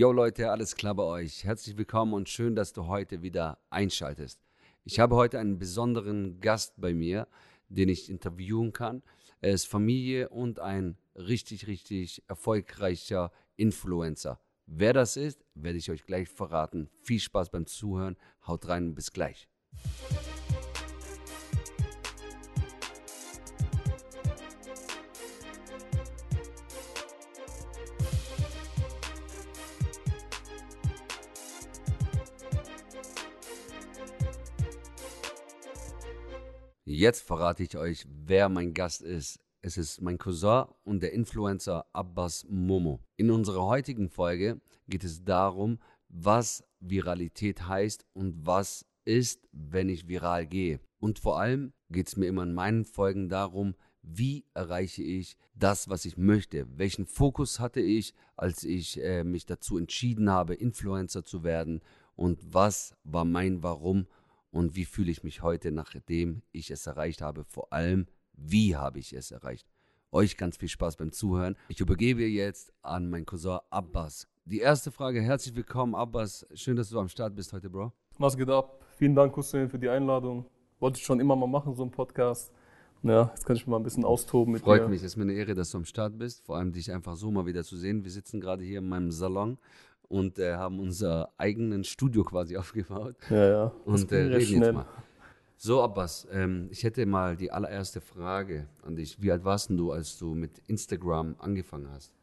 Yo Leute, alles klar bei euch? Herzlich willkommen und schön, dass du heute wieder einschaltest. Ich habe heute einen besonderen Gast bei mir, den ich interviewen kann. Er ist Familie und ein richtig, richtig erfolgreicher Influencer. Wer das ist, werde ich euch gleich verraten. Viel Spaß beim Zuhören. Haut rein und bis gleich. Jetzt verrate ich euch, wer mein Gast ist. Es ist mein Cousin und der Influencer Abbas Momo. In unserer heutigen Folge geht es darum, was Viralität heißt und was ist, wenn ich viral gehe. Und vor allem geht es mir immer in meinen Folgen darum, wie erreiche ich das, was ich möchte? Welchen Fokus hatte ich, als ich äh, mich dazu entschieden habe, Influencer zu werden? Und was war mein Warum? Und wie fühle ich mich heute, nachdem ich es erreicht habe? Vor allem, wie habe ich es erreicht? Euch ganz viel Spaß beim Zuhören. Ich übergebe jetzt an meinen Cousin Abbas. Die erste Frage, herzlich willkommen Abbas. Schön, dass du am Start bist heute, Bro. Was geht ab? Vielen Dank, Hussein, für die Einladung. Wollte ich schon immer mal machen, so einen Podcast. Ja, jetzt kann ich mal ein bisschen austoben mit Freut dir. mich, es ist mir eine Ehre, dass du am Start bist. Vor allem dich einfach so mal wieder zu sehen. Wir sitzen gerade hier in meinem Salon und äh, haben unser eigenen Studio quasi aufgebaut. Ja, ja. Und äh, reden jetzt mal. So, Abbas, ähm, ich hätte mal die allererste Frage an dich. Wie alt warst du, als du mit Instagram angefangen hast?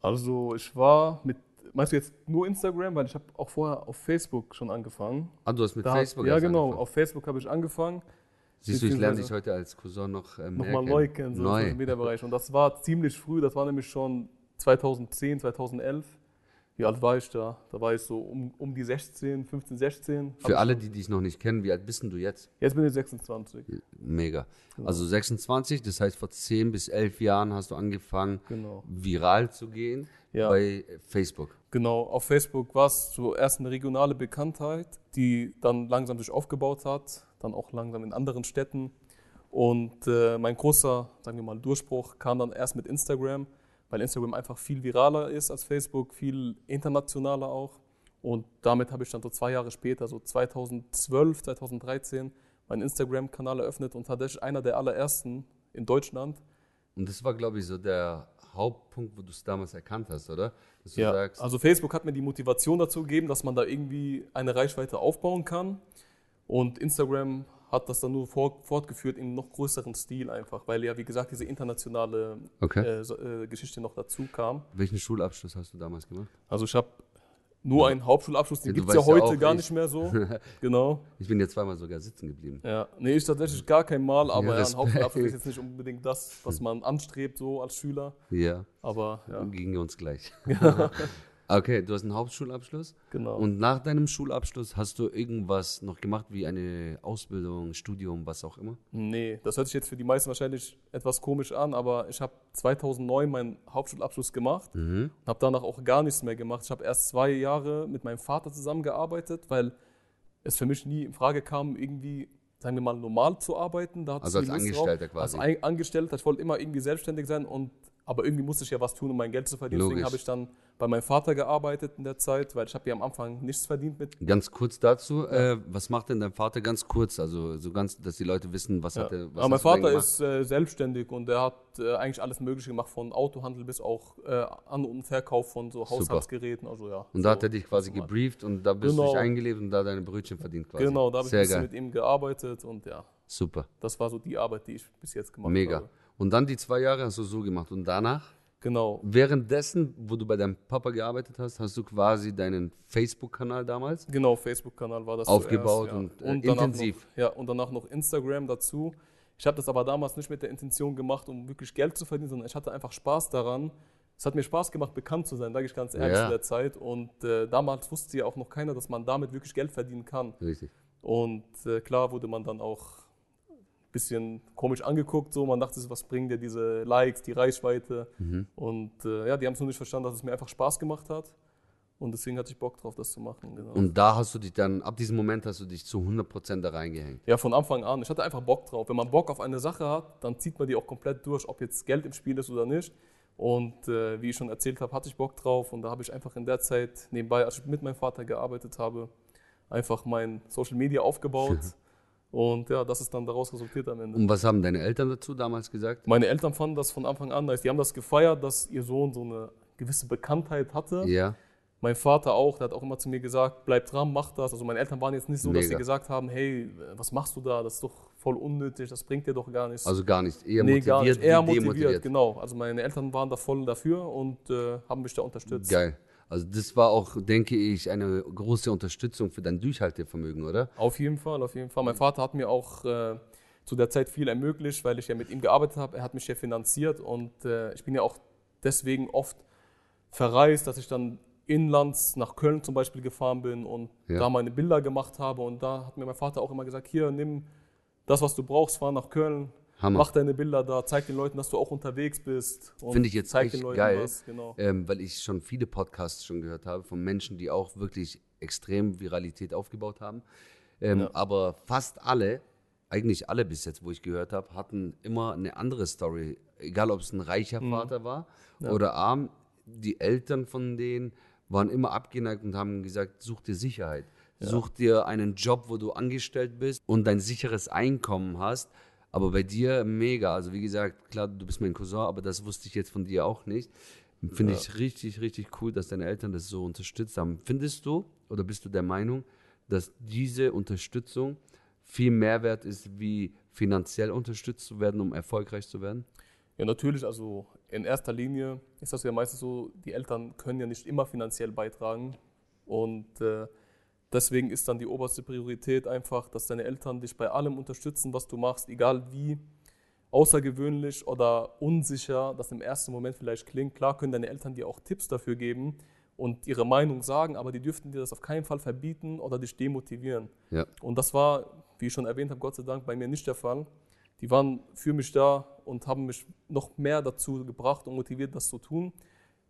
Also ich war mit, meinst du jetzt nur Instagram? Weil ich habe auch vorher auf Facebook schon angefangen. Ah, du hast mit Da- Facebook Ja, genau. angefangen. Auf Facebook habe ich angefangen. Siehst du, ich lerne dich heute als Cousin noch äh, mehr Nochmal neu kennen, so im Neu. Social Media Bereich. Und das war ziemlich früh, das war nämlich schon 2010, 2011. Wie alt war ich da? Da war ich so um, um die 16, 15, 16. Hab Für alle, die dich noch nicht kennen, wie alt bist du jetzt? Jetzt bin ich 26. Mega. Also 26, das heißt vor 10 bis 11 Jahren hast du angefangen, Genau. viral zu gehen Ja. bei Facebook. Genau, auf Facebook war es zuerst eine regionale Bekanntheit, die dann langsam sich aufgebaut hat, dann auch langsam in anderen Städten. Und äh, mein großer, sagen wir mal, Durchbruch kam dann erst mit Instagram, weil Instagram einfach viel viraler ist als Facebook, viel internationaler auch. Und damit habe ich dann so zwei Jahre später, so 2012, 2013, meinen Instagram-Kanal eröffnet und tatsächlich einer der allerersten in Deutschland. Und das war, glaube ich, so der Hauptpunkt, wo du es damals erkannt hast, oder? Ja, sagst, also Facebook hat mir die Motivation dazu gegeben, dass man da irgendwie eine Reichweite aufbauen kann. Und Instagram hat das dann nur fort, fortgeführt in noch größeren Stil einfach, weil ja, wie gesagt, diese internationale okay. äh, so, äh, Geschichte noch dazu kam. Welchen Schulabschluss hast du damals gemacht? Also ich habe nur einen Hauptschulabschluss, den Ja, gibt es ja ja heute auch, gar ich- nicht mehr so. genau. Ich bin ja zweimal sogar sitzen geblieben. Ja, nee, ich tatsächlich gar kein Mal, aber Ja, ja, ein Hauptschulabschluss ist jetzt nicht unbedingt das, was man anstrebt so als Schüler. Ja, Aber ja, ging uns gleich. okay, du hast einen Hauptschulabschluss. genau. Und nach deinem Schulabschluss hast du irgendwas noch gemacht, wie eine Ausbildung, Studium, was auch immer? Nee, das hört sich jetzt für die meisten wahrscheinlich etwas komisch an, aber ich habe 2009 meinen Hauptschulabschluss gemacht Mhm. und habe danach auch gar nichts mehr gemacht. Ich habe erst zwei Jahre mit meinem Vater zusammengearbeitet, weil es für mich nie in Frage kam, irgendwie, sagen wir mal, normal zu arbeiten. Da Also als Lust drauf. Angestellter quasi. Als Angestellter. Ich wollte immer irgendwie selbstständig sein und aber irgendwie musste ich ja was tun, um mein Geld zu verdienen. Deswegen Logisch. habe ich dann bei meinem Vater gearbeitet in der Zeit, weil ich habe ja am Anfang nichts verdient mit Ganz kurz dazu, äh, was macht denn dein Vater ganz kurz? Also so ganz, dass die Leute wissen, was Ja. hat er, was Aber mein du Vater ist äh, selbstständig und er hat äh, eigentlich alles Mögliche gemacht, von Autohandel bis auch äh, An- und Verkauf von so Haushaltsgeräten. Also ja. Und so da hat er dich quasi normal. gebrieft und da bist du Genau. dich eingelebt und da deine Brötchen verdient quasi. Genau, da habe ich ein bisschen geil. mit ihm gearbeitet und ja, Super. das war so die Arbeit, die ich bis jetzt gemacht Mega. habe. Und dann die zwei Jahre hast du so gemacht. Und danach, Genau, währenddessen, wo du bei deinem Papa gearbeitet hast, hast du quasi deinen Facebook-Kanal damals genau, Facebook-Kanal war das aufgebaut zuerst, ja. und, äh, danach intensiv. Noch, ja, und danach noch Instagram dazu. Ich habe das aber damals nicht mit der Intention gemacht, um wirklich Geld zu verdienen, sondern ich hatte einfach Spaß daran. Es hat mir Spaß gemacht, bekannt zu sein, sage ich ganz ehrlich Ja. zu der Zeit. Und äh, damals wusste ja auch noch keiner, dass man damit wirklich Geld verdienen kann. Richtig. Und äh, klar wurde man dann auch bisschen komisch angeguckt. So. Man dachte, was bringen dir diese Likes, die Reichweite? Mhm. Und äh, ja, die haben es nur nicht verstanden, dass es mir einfach Spaß gemacht hat. Und deswegen hatte ich Bock drauf, das zu machen. Genau. Und da hast du dich dann, ab diesem Moment hast du dich zu 100% da reingehängt. Ja, von Anfang an. Ich hatte einfach Bock drauf. Wenn man Bock auf eine Sache hat, dann zieht man die auch komplett durch, ob jetzt Geld im Spiel ist oder nicht. Und äh, wie ich schon erzählt habe, hatte ich Bock drauf und da habe ich einfach in der Zeit nebenbei, als ich mit meinem Vater gearbeitet habe, einfach mein Social Media aufgebaut. Und ja, das ist dann daraus resultiert am Ende. Und was haben deine Eltern dazu damals gesagt? Meine Eltern fanden das von Anfang an nice. Die haben das gefeiert, dass ihr Sohn so eine gewisse Bekanntheit hatte. Ja. Mein Vater auch, der hat auch immer zu mir gesagt, bleib dran, mach das. Also meine Eltern waren jetzt nicht so, dass Mega. sie gesagt haben, hey, was machst du da? Das ist doch voll unnötig, das bringt dir doch gar nichts. Also gar nicht. Eher nee, motiviert, gar nicht. Eher motiviert, demotiviert. genau. Also meine Eltern waren da voll dafür und äh, haben mich da unterstützt. Geil. Also das war auch, denke ich, eine große Unterstützung für dein Durchhaltevermögen, oder? Auf jeden Fall, auf jeden Fall. Mein Vater hat mir auch äh, zu der Zeit viel ermöglicht, weil ich ja mit ihm gearbeitet habe. Er hat mich ja finanziert und äh, ich bin ja auch deswegen oft verreist, dass ich dann inlands nach Köln zum Beispiel gefahren bin und Ja. da meine Bilder gemacht habe. Und da hat mir mein Vater auch immer gesagt, hier, nimm das, was du brauchst, fahr nach Köln, Hammer. mach deine Bilder da, zeig den Leuten, dass du auch unterwegs bist. Finde ich jetzt echt geil, was. Genau. ähm, weil ich schon viele Podcasts schon gehört habe von Menschen, die auch wirklich extrem Viralität aufgebaut haben. Ähm, Ja. Aber fast alle, eigentlich alle bis jetzt, wo ich gehört habe, hatten immer eine andere Story. Egal, ob es ein reicher Mhm. Vater war oder arm. Die Eltern von denen waren immer abgeneigt und haben gesagt, such dir Sicherheit. Such dir einen Job, wo du angestellt bist und dein sicheres Einkommen hast. Aber bei dir mega. Also wie gesagt, klar, du bist mein Cousin, aber das wusste ich jetzt von dir auch nicht. Finde ich richtig, richtig cool, dass deine Eltern das so unterstützt haben. Findest du oder bist du der Meinung, dass diese Unterstützung viel mehr wert ist, wie finanziell unterstützt zu werden, um erfolgreich zu werden? Ja, natürlich, also in erster Linie ist das ja meistens so, die Eltern können ja nicht immer finanziell beitragen. Und äh, deswegen ist dann die oberste Priorität einfach, dass deine Eltern dich bei allem unterstützen, was du machst, egal wie außergewöhnlich oder unsicher das im ersten Moment vielleicht klingt. Klar können deine Eltern dir auch Tipps dafür geben und ihre Meinung sagen, aber die dürften dir das auf keinen Fall verbieten oder dich demotivieren. Ja. Und das war, wie ich schon erwähnt habe, Gott sei Dank bei mir nicht der Fall. Die waren für mich da und haben mich noch mehr dazu gebracht und motiviert, das zu tun.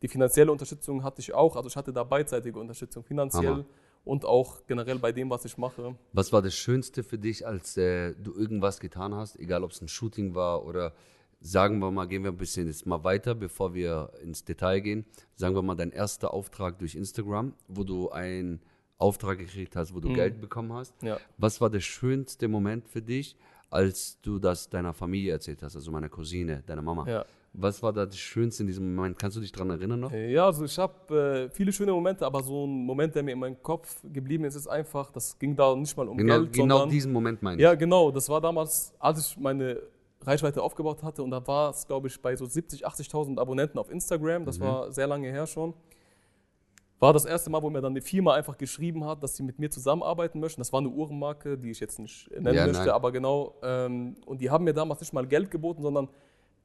Die finanzielle Unterstützung hatte ich auch, also ich hatte da beidseitige Unterstützung, finanziell Hammer. Und auch generell bei dem, was ich mache. Was war das Schönste für dich, als äh, du irgendwas getan hast, egal ob es ein Shooting war oder sagen wir mal, gehen wir ein bisschen jetzt mal weiter, bevor wir ins Detail gehen. Sagen wir mal, dein erster Auftrag durch Instagram, wo du einen Auftrag gekriegt hast, wo du Geld bekommen hast. Ja. Was war der schönste Moment für dich, als du das deiner Familie erzählt hast, also meiner Cousine, deiner Mama? Ja. Was war das Schönste in diesem Moment? Kannst du dich daran erinnern noch? Ja, also ich habe äh, viele schöne Momente, aber so ein Moment, der mir in meinem Kopf geblieben ist, ist einfach, das ging da nicht mal um Genau, Geld, genau sondern diesen Moment meine ich. Ja, genau. Das war damals, als ich meine Reichweite aufgebaut hatte. Und da war es, glaube ich, bei so 70.000, 80.000 Abonnenten auf Instagram. Mhm. Das war sehr lange her schon. War das erste Mal, wo mir dann eine Firma einfach geschrieben hat, dass sie mit mir zusammenarbeiten möchten. Das war eine Uhrenmarke, die ich jetzt nicht nennen Ja, möchte, nein. aber genau. Ähm, und die haben mir damals nicht mal Geld geboten, sondern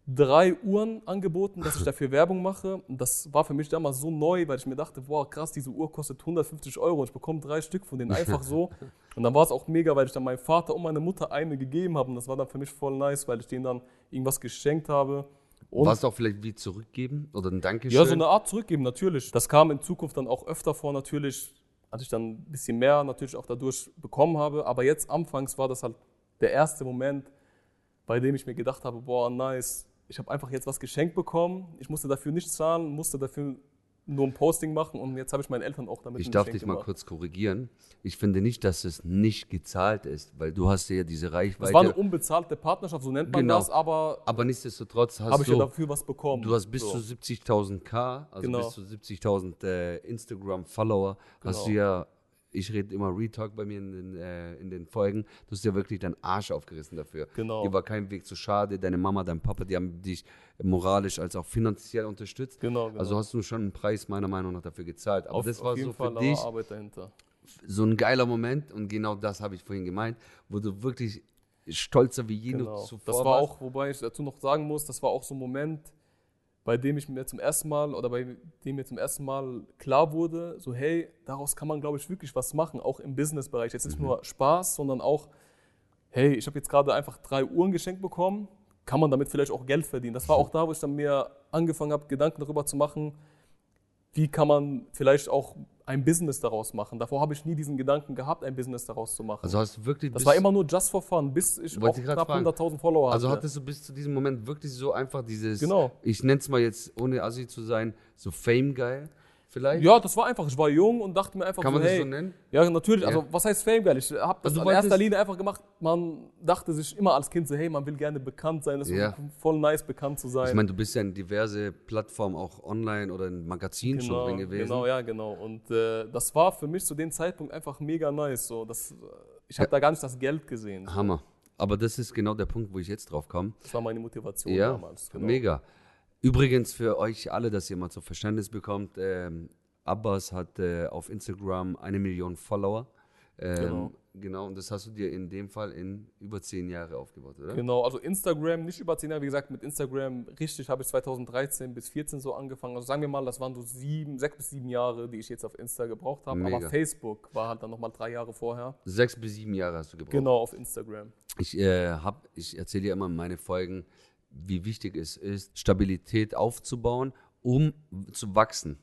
drei Uhren angeboten, dass ich dafür Werbung mache. Und das war für mich damals so neu, weil ich mir dachte, boah, krass, diese Uhr kostet 150 Euro und ich bekomme drei Stück von denen einfach so. Und dann war es auch mega, weil ich dann meinem Vater und meiner Mutter eine gegeben habe. Und das war dann für mich voll nice, weil ich denen dann irgendwas geschenkt habe. Warst du auch vielleicht wie zurückgeben oder ein Dankeschön? ja, so eine Art zurückgeben, natürlich. Das kam in Zukunft dann auch öfter vor, natürlich, als ich dann ein bisschen mehr natürlich auch dadurch bekommen habe. Aber jetzt anfangs war das halt der erste Moment, bei dem ich mir gedacht habe, boah, nice, ich habe einfach jetzt was geschenkt bekommen. Ich musste dafür nichts zahlen, musste dafür nur ein Posting machen und jetzt habe ich meinen Eltern auch damit Ich darf Geschenk dich mal gemacht. kurz korrigieren. Ich finde nicht, dass es nicht gezahlt ist, weil du hast ja diese Reichweite. war eine unbezahlte Partnerschaft, so nennt man Genau. das, aber aber nichtsdestotrotz hast habe ich ja dafür was bekommen. du hast bis So. zu 70.000 K, also Genau. bis zu 70.000 äh, Instagram-Follower, hast du Genau. ja, ich rede immer Retalk bei mir in den, äh, in den Folgen, du hast ja wirklich deinen Arsch aufgerissen dafür. Genau. Dir war kein Weg zu schade, deine Mama, dein Papa, die haben dich moralisch als auch finanziell unterstützt. Genau, genau. Also hast du schon einen Preis meiner Meinung nach dafür gezahlt. Aber auf, das war auf jeden so für Fall aber dich Arbeit dahinter. so ein geiler Moment und genau das habe ich vorhin gemeint, wo du wirklich stolzer wie je Genau. zuvor Das war auch, wobei ich dazu noch sagen muss, das war auch so ein Moment, bei dem ich mir zum ersten Mal oder bei dem mir zum ersten Mal klar wurde, so hey, daraus kann man, glaube ich, wirklich was machen, auch im Businessbereich. Jetzt Mhm. nicht nur Spaß, sondern auch, hey, ich habe jetzt gerade einfach drei Uhren geschenkt bekommen, kann man damit vielleicht auch Geld verdienen. Das war auch da, wo ich dann mir angefangen habe, Gedanken darüber zu machen, wie kann man vielleicht auch ein Business daraus machen. Davor habe ich nie diesen Gedanken gehabt, ein Business daraus zu machen. Also hast du wirklich das war immer nur just for fun, bis ich auch knapp fragen. 100.000 Follower Also hatte. hattest du bis zu diesem Moment wirklich so einfach dieses, Genau. ich nenne es mal jetzt, ohne Assi zu sein, so Fame geil vielleicht? Ja, das war einfach, ich war jung und dachte mir einfach Kann so, man das hey, so nennen? ja natürlich, Ja. also was heißt Fame, geil? Ich habe das Also in erster Linie einfach gemacht, man dachte sich immer als Kind so, hey, man will gerne bekannt sein, das ist Ja. voll nice, bekannt zu sein. Ich meine, du bist ja in diverse Plattformen auch online oder in Magazinen schon drin gewesen. Genau, ja, genau. Und äh, das war für mich zu dem Zeitpunkt einfach mega nice. So. Das, äh, ich habe da gar nicht das Geld gesehen. Hammer. Aber das ist genau der Punkt, wo ich jetzt drauf komme. Das war meine Motivation Ja, damals. Genau. mega. Übrigens für euch alle, dass ihr mal zu Verständnis bekommt, ähm, Abbas hat äh, auf Instagram eine Million Follower. Ähm, Genau. genau, und das hast du dir in dem Fall in über zehn Jahre aufgebaut, oder? Genau, also Instagram nicht über 10 Jahre, wie gesagt, mit Instagram richtig habe ich 2013 bis 14 so angefangen. Also sagen wir mal, das waren so sieben, sechs bis sieben Jahre, die ich jetzt auf Insta gebraucht habe. Mega. Aber Facebook war halt dann nochmal drei Jahre vorher. Sechs bis sieben Jahre hast du gebraucht. Genau, auf Instagram. Ich, äh, hab, ich erzähle ja immer in meinen Folgen, wie wichtig es ist, Stabilität aufzubauen, um zu wachsen.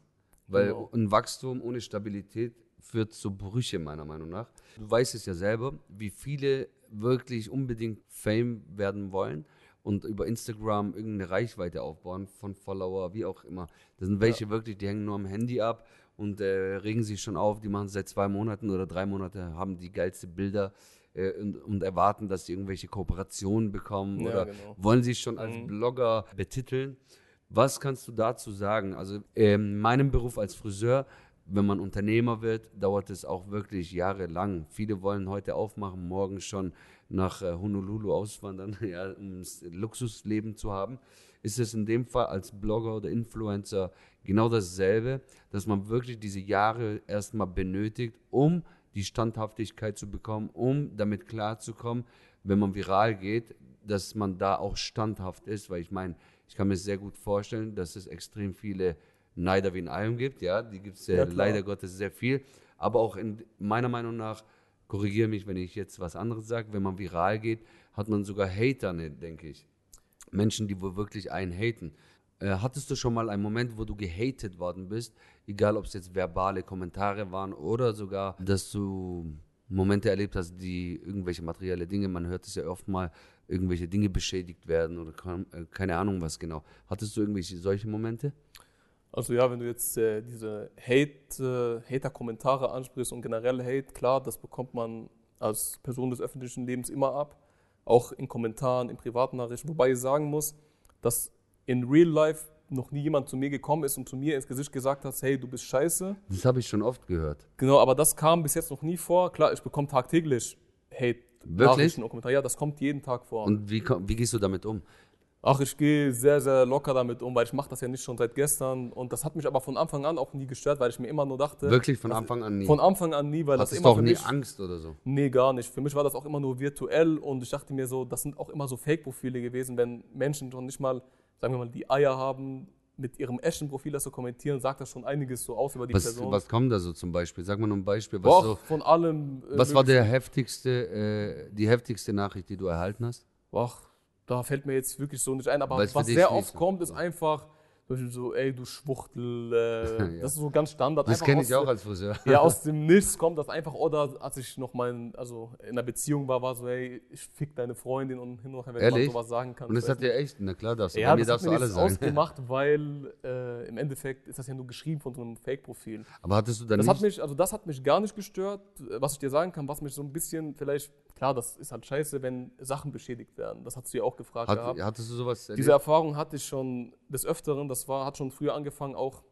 Weil Genau. ein Wachstum ohne Stabilität führt zu Brüche, meiner Meinung nach. Du weißt es ja selber, wie viele wirklich unbedingt Fame werden wollen und über Instagram irgendeine Reichweite aufbauen von Follower, wie auch immer. Das sind welche wirklich, die hängen nur am Handy ab und äh, regen sich schon auf, die machen es seit zwei Monaten oder drei Monate, haben die geilste Bilder äh, und, und erwarten, dass sie irgendwelche Kooperationen bekommen Ja, oder genau. wollen sich schon als Mhm. Blogger betiteln. Was kannst du dazu sagen? Also in meinem Beruf als Friseur, wenn man Unternehmer wird, dauert es auch wirklich jahrelang. Viele wollen heute aufmachen, morgen schon nach äh, Honolulu auswandern, ja, um Luxusleben zu haben. Ist es in dem Fall als Blogger oder Influencer genau dasselbe, dass man wirklich diese Jahre erstmal benötigt, um die Standhaftigkeit zu bekommen, um damit klarzukommen, wenn man viral geht, dass man da auch standhaft ist, weil ich meine, ich kann mir sehr gut vorstellen, dass es extrem viele Neider wie in allem gibt, ja, die gibt es ja, Ja, leider Gottes sehr viel, aber auch in meiner Meinung nach, korrigiere mich, wenn ich jetzt was anderes sage, wenn man viral geht, hat man sogar Hater, ne, denke ich. Menschen, die wohl wirklich einen haten. Äh, hattest du schon mal einen Moment, wo du gehatet worden bist, egal ob es jetzt verbale Kommentare waren oder sogar, dass du Momente erlebt hast, die irgendwelche materielle Dinge, man hört es ja oft mal, irgendwelche Dinge beschädigt werden oder äh, keine Ahnung was genau. Hattest du irgendwelche solche Momente? Also ja, wenn du jetzt äh, diese Hate, äh, Hater-Kommentare ansprichst und generell Hate, klar, das bekommt man als Person des öffentlichen Lebens immer ab. Auch in Kommentaren, in Privatnachrichten. Wobei ich sagen muss, dass in Real Life noch nie jemand zu mir gekommen ist und zu mir ins Gesicht gesagt hat, hey, du bist scheiße. Das habe ich schon oft gehört. Genau, aber das kam bis jetzt noch nie vor. Klar, ich bekomme tagtäglich Hate. Wirklich? Und Kommentare. Ja, das kommt jeden Tag vor. Und wie, wie gehst du damit um? Ach, ich gehe sehr, sehr locker damit um, weil ich mache das ja nicht schon seit gestern. Und das hat mich aber von Anfang an auch nie gestört, weil ich mir immer nur dachte. Wirklich von das- Anfang an nie? Von Anfang an nie, weil das Hattest immer du auch nie mich. Angst oder so? Nee, gar nicht. Für mich war das auch immer nur virtuell und ich dachte mir so, das sind auch immer so Fake-Profile gewesen, wenn Menschen schon nicht mal, sagen wir mal, die Eier haben, mit ihrem echten Profil das zu kommentieren, sagt das schon einiges so aus über die Was, Person. was kommt da so zum Beispiel? Sag mal nur ein Beispiel. Was, Boah, so, von allem. äh, was war der heftigste, äh, die heftigste Nachricht, die du erhalten hast? Boah, da fällt mir jetzt wirklich so nicht ein. Aber Weil's was sehr oft so- kommt, ist einfach so, ey, du Schwuchtel. Äh, Ja. Das ist so ganz Standard. Das kenne ich auch als Friseur. Ja, aus dem Nichts kommt das einfach. Oder als ich noch mal also in einer Beziehung war, war so, hey, ich fick deine Freundin und hin und her, wenn Ehrlich? man sowas sagen kann. Und das hat dir echt, na klar, darfst du. ja, Bei mir das hat mir du alle nichts sagen. ausgemacht, weil äh, im Endeffekt ist das ja nur geschrieben von so einem Fake-Profil. Aber hattest du dann Das nicht, hat mich, also das hat mich gar nicht gestört. Was ich dir sagen kann, was mich so ein bisschen vielleicht, klar, das ist halt scheiße, wenn Sachen beschädigt werden. Das hast du ja auch gefragt hat, gehabt. hattest du sowas erlebt? Diese Erfahrung hatte ich schon des Öfteren. Das war, hat schon früher angefangen, auch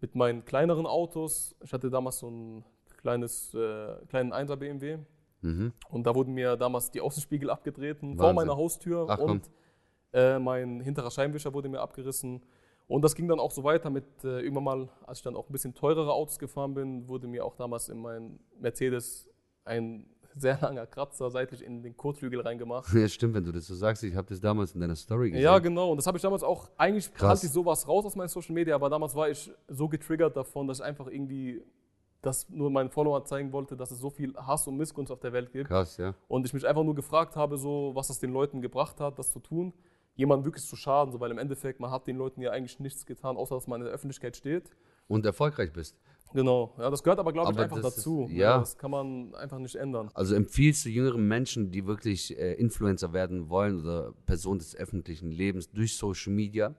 mit meinen kleineren Autos. Ich hatte damals so ein kleines, äh, kleinen 1er BMW. Mhm. Und da wurden mir damals die Außenspiegel abgetreten vor meiner Haustür Ach, und äh, mein hinterer Scheinwischer wurde mir abgerissen. Und das ging dann auch so weiter mit äh, irgendwann mal, als ich dann auch ein bisschen teurere Autos gefahren bin, wurde mir auch damals in meinen Mercedes ein sehr langer Kratzer seitlich in den Kotflügel reingemacht. Ja, stimmt, wenn du das so sagst. Ich habe das damals in deiner Story gesehen. Ja, genau. Und das habe ich damals auch, eigentlich Krass. ich sowas raus aus meinen Social Media, aber damals war ich so getriggert davon, dass ich einfach irgendwie das nur meinen Followern zeigen wollte, dass es so viel Hass und Missgunst auf der Welt gibt. Krass, ja. Und ich mich einfach nur gefragt habe, so, was das den Leuten gebracht hat, das zu tun, jemandem wirklich zu schaden, so, weil im Endeffekt, man hat den Leuten ja eigentlich nichts getan, außer dass man in der Öffentlichkeit steht. Und erfolgreich bist. Genau, ja, das gehört aber, glaube ich, Aber einfach das ist- dazu. ja. Das kann man einfach nicht ändern. Also empfiehlst du jüngeren Menschen, die wirklich äh, Influencer werden wollen oder Personen des öffentlichen Lebens durch Social Media,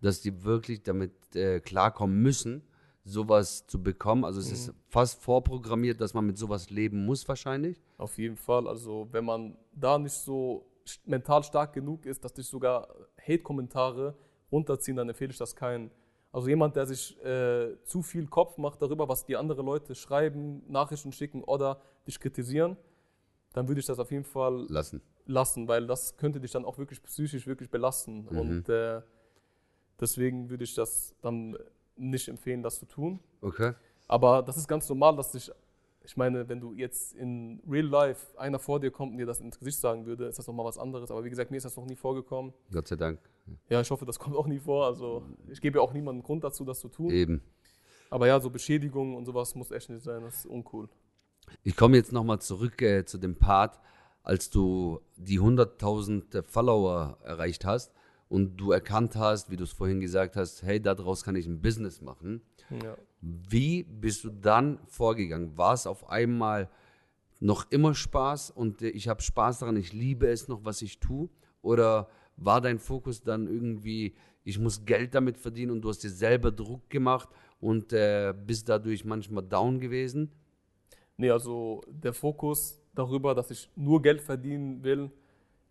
dass die wirklich damit äh, klarkommen müssen, sowas zu bekommen? Also es ist fast vorprogrammiert, dass man mit sowas leben muss wahrscheinlich. Auf jeden Fall. Also, wenn man da nicht so mental stark genug ist, dass dich sogar Hate-Kommentare runterziehen, dann empfehle ich das keinen. Also jemand, der sich äh, zu viel Kopf macht darüber, was die anderen Leute schreiben, Nachrichten schicken oder dich kritisieren, dann würde ich das auf jeden Fall Lassen. lassen, weil das könnte dich dann auch wirklich psychisch wirklich belasten. Mhm. Und äh, deswegen würde ich das dann nicht empfehlen, das zu tun. Okay. Aber das ist ganz normal, dass sich, ich meine, wenn du jetzt in Real Life einer vor dir kommt und dir das ins Gesicht sagen würde, ist das nochmal was anderes. Aber wie gesagt, mir ist das noch nie vorgekommen. Gott sei Dank. Ja, ich hoffe, das kommt auch nie vor. Also ich gebe ja auch niemandem Grund dazu, das zu tun. Eben. Aber ja, so Beschädigungen und sowas muss echt nicht sein. Das ist uncool. Ich komme jetzt nochmal zurück äh, zu dem Part, als du die 100.000 Follower erreicht hast und du erkannt hast, wie du es vorhin gesagt hast, hey, daraus kann ich ein Business machen. Ja. Wie bist du dann vorgegangen? War es auf einmal noch immer Spaß und äh, ich habe Spaß daran, ich liebe es noch, was ich tue? Oder war dein Fokus dann irgendwie, ich muss Geld damit verdienen und du hast dir selber Druck gemacht und äh, bist dadurch manchmal down gewesen? Nee, also der Fokus darüber, dass ich nur Geld verdienen will,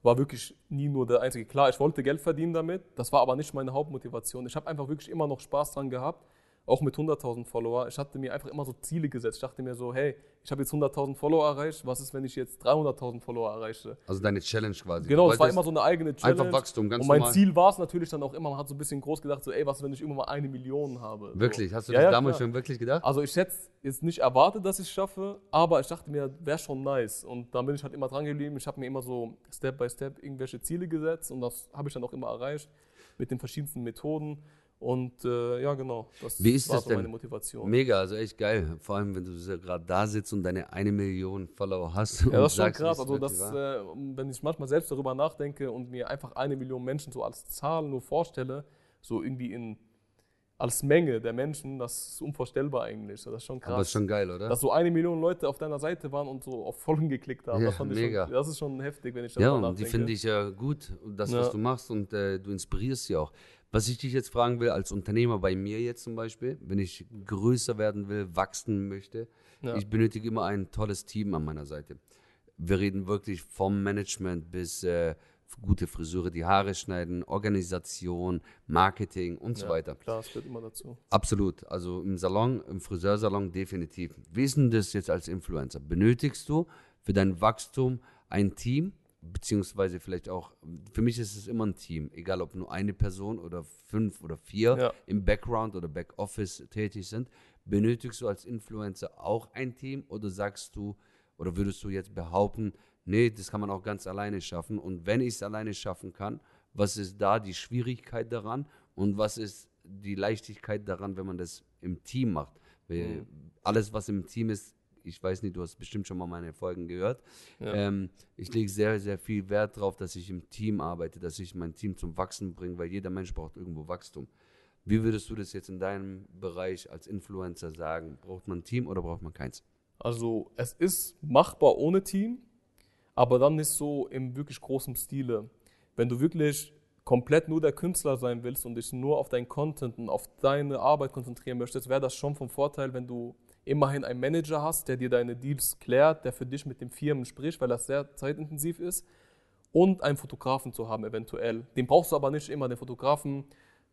war wirklich nie nur der einzige. Klar, ich wollte Geld verdienen damit, das war aber nicht meine Hauptmotivation. Ich habe einfach wirklich immer noch Spaß dran gehabt, auch mit 100.000 Follower. Ich hatte mir einfach immer so Ziele gesetzt. Ich dachte mir so, hey, ich habe jetzt 100.000 Follower erreicht, was ist, wenn ich jetzt 300.000 Follower erreiche? Also deine Challenge quasi. Genau, das war immer so eine eigene Challenge. Einfach Wachstum, ganz Und mein normal. Ziel war es natürlich dann auch immer, man hat so ein bisschen groß gedacht, so, ey, was, wenn ich irgendwann mal eine Million habe? So. Wirklich? Hast du Ja, das ja, damals klar. schon wirklich gedacht? Also ich hätte jetzt nicht erwartet, dass ich es schaffe, aber ich dachte mir, wäre schon nice. Und dann bin ich halt immer dran geblieben. Ich habe mir immer so Step by Step irgendwelche Ziele gesetzt und das habe ich dann auch immer erreicht mit den verschiedensten Methoden. Und äh, ja, genau, das Wie ist war das so denn? meine Motivation. Mega, also echt geil. Vor allem, wenn du so gerade da sitzt und deine eine Million Follower hast. und Ja, das ist schon krass. Also, das, äh, wenn ich manchmal selbst darüber nachdenke und mir einfach eine Million Menschen so als Zahl nur vorstelle, so irgendwie in, als Menge der Menschen, das ist unvorstellbar eigentlich. Das ist schon krass. Aber ist schon geil, oder? dass so eine Million Leute auf deiner Seite waren und so auf Folgen geklickt haben. Ja, das, mega. Schon, das ist schon heftig, wenn ich ja, darüber und nachdenke. die finde ich ja gut, das, Ja. was du machst und äh, du inspirierst sie auch. Was ich dich jetzt fragen will, als Unternehmer bei mir jetzt zum Beispiel, wenn ich größer werden will, wachsen möchte, Ja. ich benötige immer ein tolles Team an meiner Seite. Wir reden wirklich vom Management bis äh, gute Friseure, die Haare schneiden, Organisation, Marketing und so ja, weiter. Klar, es gehört immer dazu. Absolut. Also im Salon, im Friseursalon definitiv. Wie ist denn das jetzt als Influencer? Benötigst du für dein Wachstum ein Team? Beziehungsweise vielleicht auch, für mich ist es immer ein Team, egal ob nur eine Person oder fünf oder vier Ja. im Background oder Backoffice tätig sind. Benötigst du als Influencer auch ein Team oder sagst du, oder würdest du jetzt behaupten, nee, das kann man auch ganz alleine schaffen? Und wenn ich es alleine schaffen kann, was ist da die Schwierigkeit daran und was ist die Leichtigkeit daran, wenn man das im Team macht? Weil Alles, was im Team ist, ich weiß nicht, du hast bestimmt schon mal meine Folgen gehört. Ja. Ähm, ich lege sehr, sehr viel Wert darauf, dass ich im Team arbeite, dass ich mein Team zum Wachsen bringe, weil jeder Mensch braucht irgendwo Wachstum. Wie würdest du das jetzt in deinem Bereich als Influencer sagen? Braucht man ein Team oder braucht man keins? Also, es ist machbar ohne Team, aber dann nicht so im wirklich großen Stile. Wenn du wirklich komplett nur der Künstler sein willst und dich nur auf deinen Content und auf deine Arbeit konzentrieren möchtest, wäre das schon vom Vorteil, wenn du immerhin einen Manager hast, der dir deine Deals klärt, der für dich mit den Firmen spricht, weil das sehr zeitintensiv ist, und einen Fotografen zu haben eventuell. Den brauchst du aber nicht immer. Den Fotografen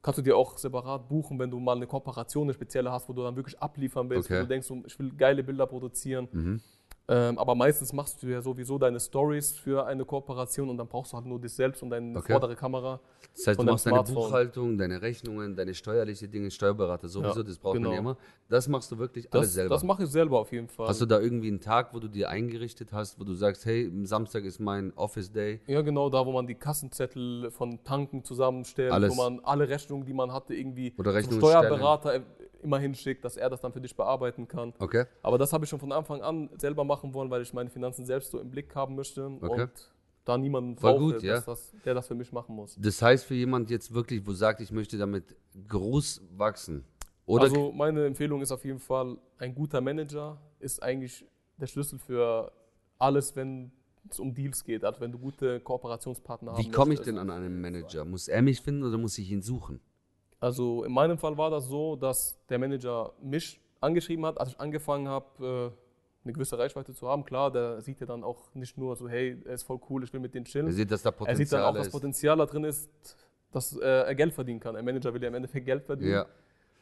kannst du dir auch separat buchen, wenn du mal eine Kooperation, eine spezielle hast, wo du dann wirklich abliefern willst, Okay. wo du denkst, ich will geile Bilder produzieren. Mhm. Ähm, aber meistens machst du ja sowieso deine Stories für eine Kooperation und dann brauchst du halt nur dich selbst und deine Okay. vordere Kamera. Das heißt, du machst deine. Buchhaltung, deine Rechnungen, deine steuerliche Dinge, Steuerberater sowieso, Ja, das braucht man genau. ja immer. Das machst du wirklich alles Das, selber. das mache ich selber auf jeden Fall. Hast du da irgendwie einen Tag, wo du dir eingerichtet hast, wo du sagst, hey, am Samstag ist mein Office Day? ja, genau, da wo man die Kassenzettel von Tanken zusammenstellt, Alles. wo man alle Rechnungen, die man hatte, irgendwie zum Steuerberater immer hinschickt, dass er das dann für dich bearbeiten kann. Okay. Aber das habe ich schon von Anfang an selber machen wollen, weil ich meine Finanzen selbst so im Blick haben möchte Okay. und da niemanden brauche, gut, ja. das, der das für mich machen muss. Das heißt für jemand jetzt wirklich, wo sagt, ich möchte damit groß wachsen Oder also meine Empfehlung ist auf jeden Fall, ein guter Manager ist eigentlich der Schlüssel für alles, wenn es um Deals geht, also wenn du gute Kooperationspartner haben wie komme ich denn an einen Manager? Muss er mich finden oder muss ich ihn suchen? Also in meinem Fall war das so, dass der Manager mich angeschrieben hat, als ich angefangen habe, äh, eine gewisse Reichweite zu haben. Klar, der sieht ja dann auch nicht nur so, hey, er ist voll cool, ich will mit denen Er chillen. sieht, dass da Er Potenzial sieht dann auch, dass. Potenzial da drin ist, dass äh, er Geld verdienen kann. Ein Manager will ja im Endeffekt Geld verdienen. Ja.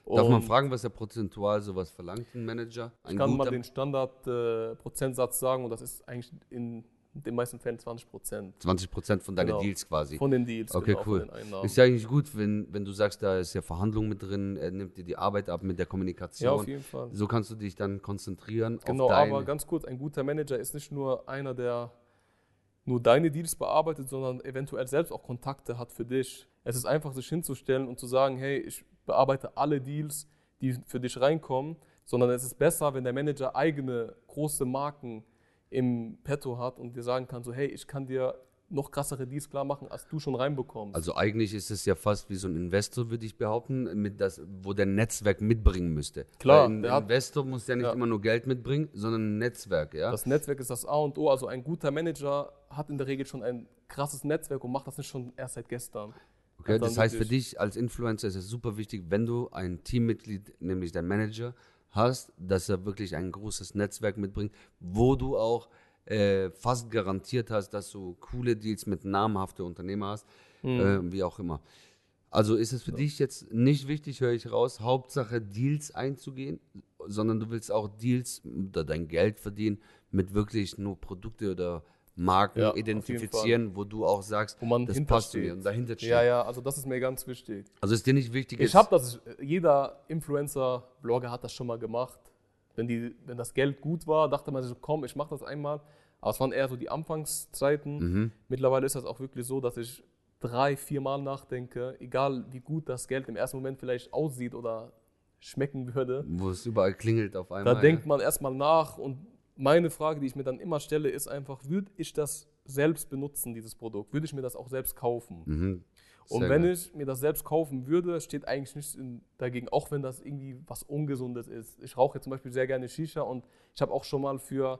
Darf man Und fragen, was er prozentual sowas verlangt, ein Manager? Ein Ich kann mal den Standard-Prozentsatz sagen und das ist eigentlich in den meisten Fällen 20 Prozent 20 Prozent von deinen Genau. Deals quasi. von den Deals. Okay, genau, cool. Ist ja eigentlich gut, wenn, wenn du sagst, da ist ja Verhandlung mit drin, er nimmt dir die Arbeit ab mit der ja, Kommunikation. auf jeden Fall. so kannst du dich dann konzentrieren Genau, auf deine. aber ganz kurz, ein guter Manager ist nicht nur einer, der nur deine Deals bearbeitet, sondern eventuell selbst auch Kontakte hat für dich. Es ist einfach, sich hinzustellen und zu sagen, hey, ich bearbeite alle Deals, die für dich reinkommen, sondern es ist besser, wenn der Manager eigene große Marken im Petto hat und dir sagen kann, so, hey, ich kann dir noch krassere Deals klar machen, als du schon reinbekommst. also eigentlich ist es ja fast wie so ein Investor, würde ich behaupten, mit das, wo der Netzwerk mitbringen müsste. Klar, Weil ein der hat- Investor muss ja nicht Ja. immer nur Geld mitbringen, sondern ein Netzwerk, ja. Das Netzwerk ist das A und O. Also ein guter Manager hat in der Regel schon ein krasses Netzwerk und macht das nicht schon erst seit gestern. Okay, Hat das heißt für dich als Influencer ist es super wichtig, wenn du ein Teammitglied, nämlich dein Manager, hast, dass er wirklich ein großes Netzwerk mitbringt, wo du auch äh, fast garantiert hast, dass du coole Deals mit namhaften Unternehmer hast, äh, wie auch immer. Also ist es für dich jetzt nicht wichtig, höre ich raus, Hauptsache Deals einzugehen, sondern du willst auch Deals oder dein Geld verdienen mit wirklich nur Produkte oder Marken Ja, identifizieren, wo du auch sagst, Wo man das passt zu mir und dahinter steht. Ja, ja, also das ist mir ganz wichtig. Also ist dir nicht wichtig, Ich habe das, jeder Influencer, Blogger hat das schon mal gemacht. Wenn, die, wenn das Geld gut war, dachte man sich so, komm, ich mache das einmal. Aber es waren eher so die Anfangszeiten. Mhm. Mittlerweile ist das auch wirklich so, dass ich drei, vier Mal nachdenke, egal wie gut das Geld im ersten Moment vielleicht aussieht oder schmecken würde. wo es überall klingelt auf einmal. Da denkt man erstmal nach und meine Frage, die ich mir dann immer stelle, ist einfach, würde ich das selbst benutzen, dieses Produkt? Würde ich mir das auch selbst kaufen? mhm. Und wenn ich mir das selbst kaufen würde, steht eigentlich nichts in, dagegen, auch wenn das irgendwie was Ungesundes ist. Ich rauche jetzt zum Beispiel sehr gerne Shisha und ich habe auch schon mal für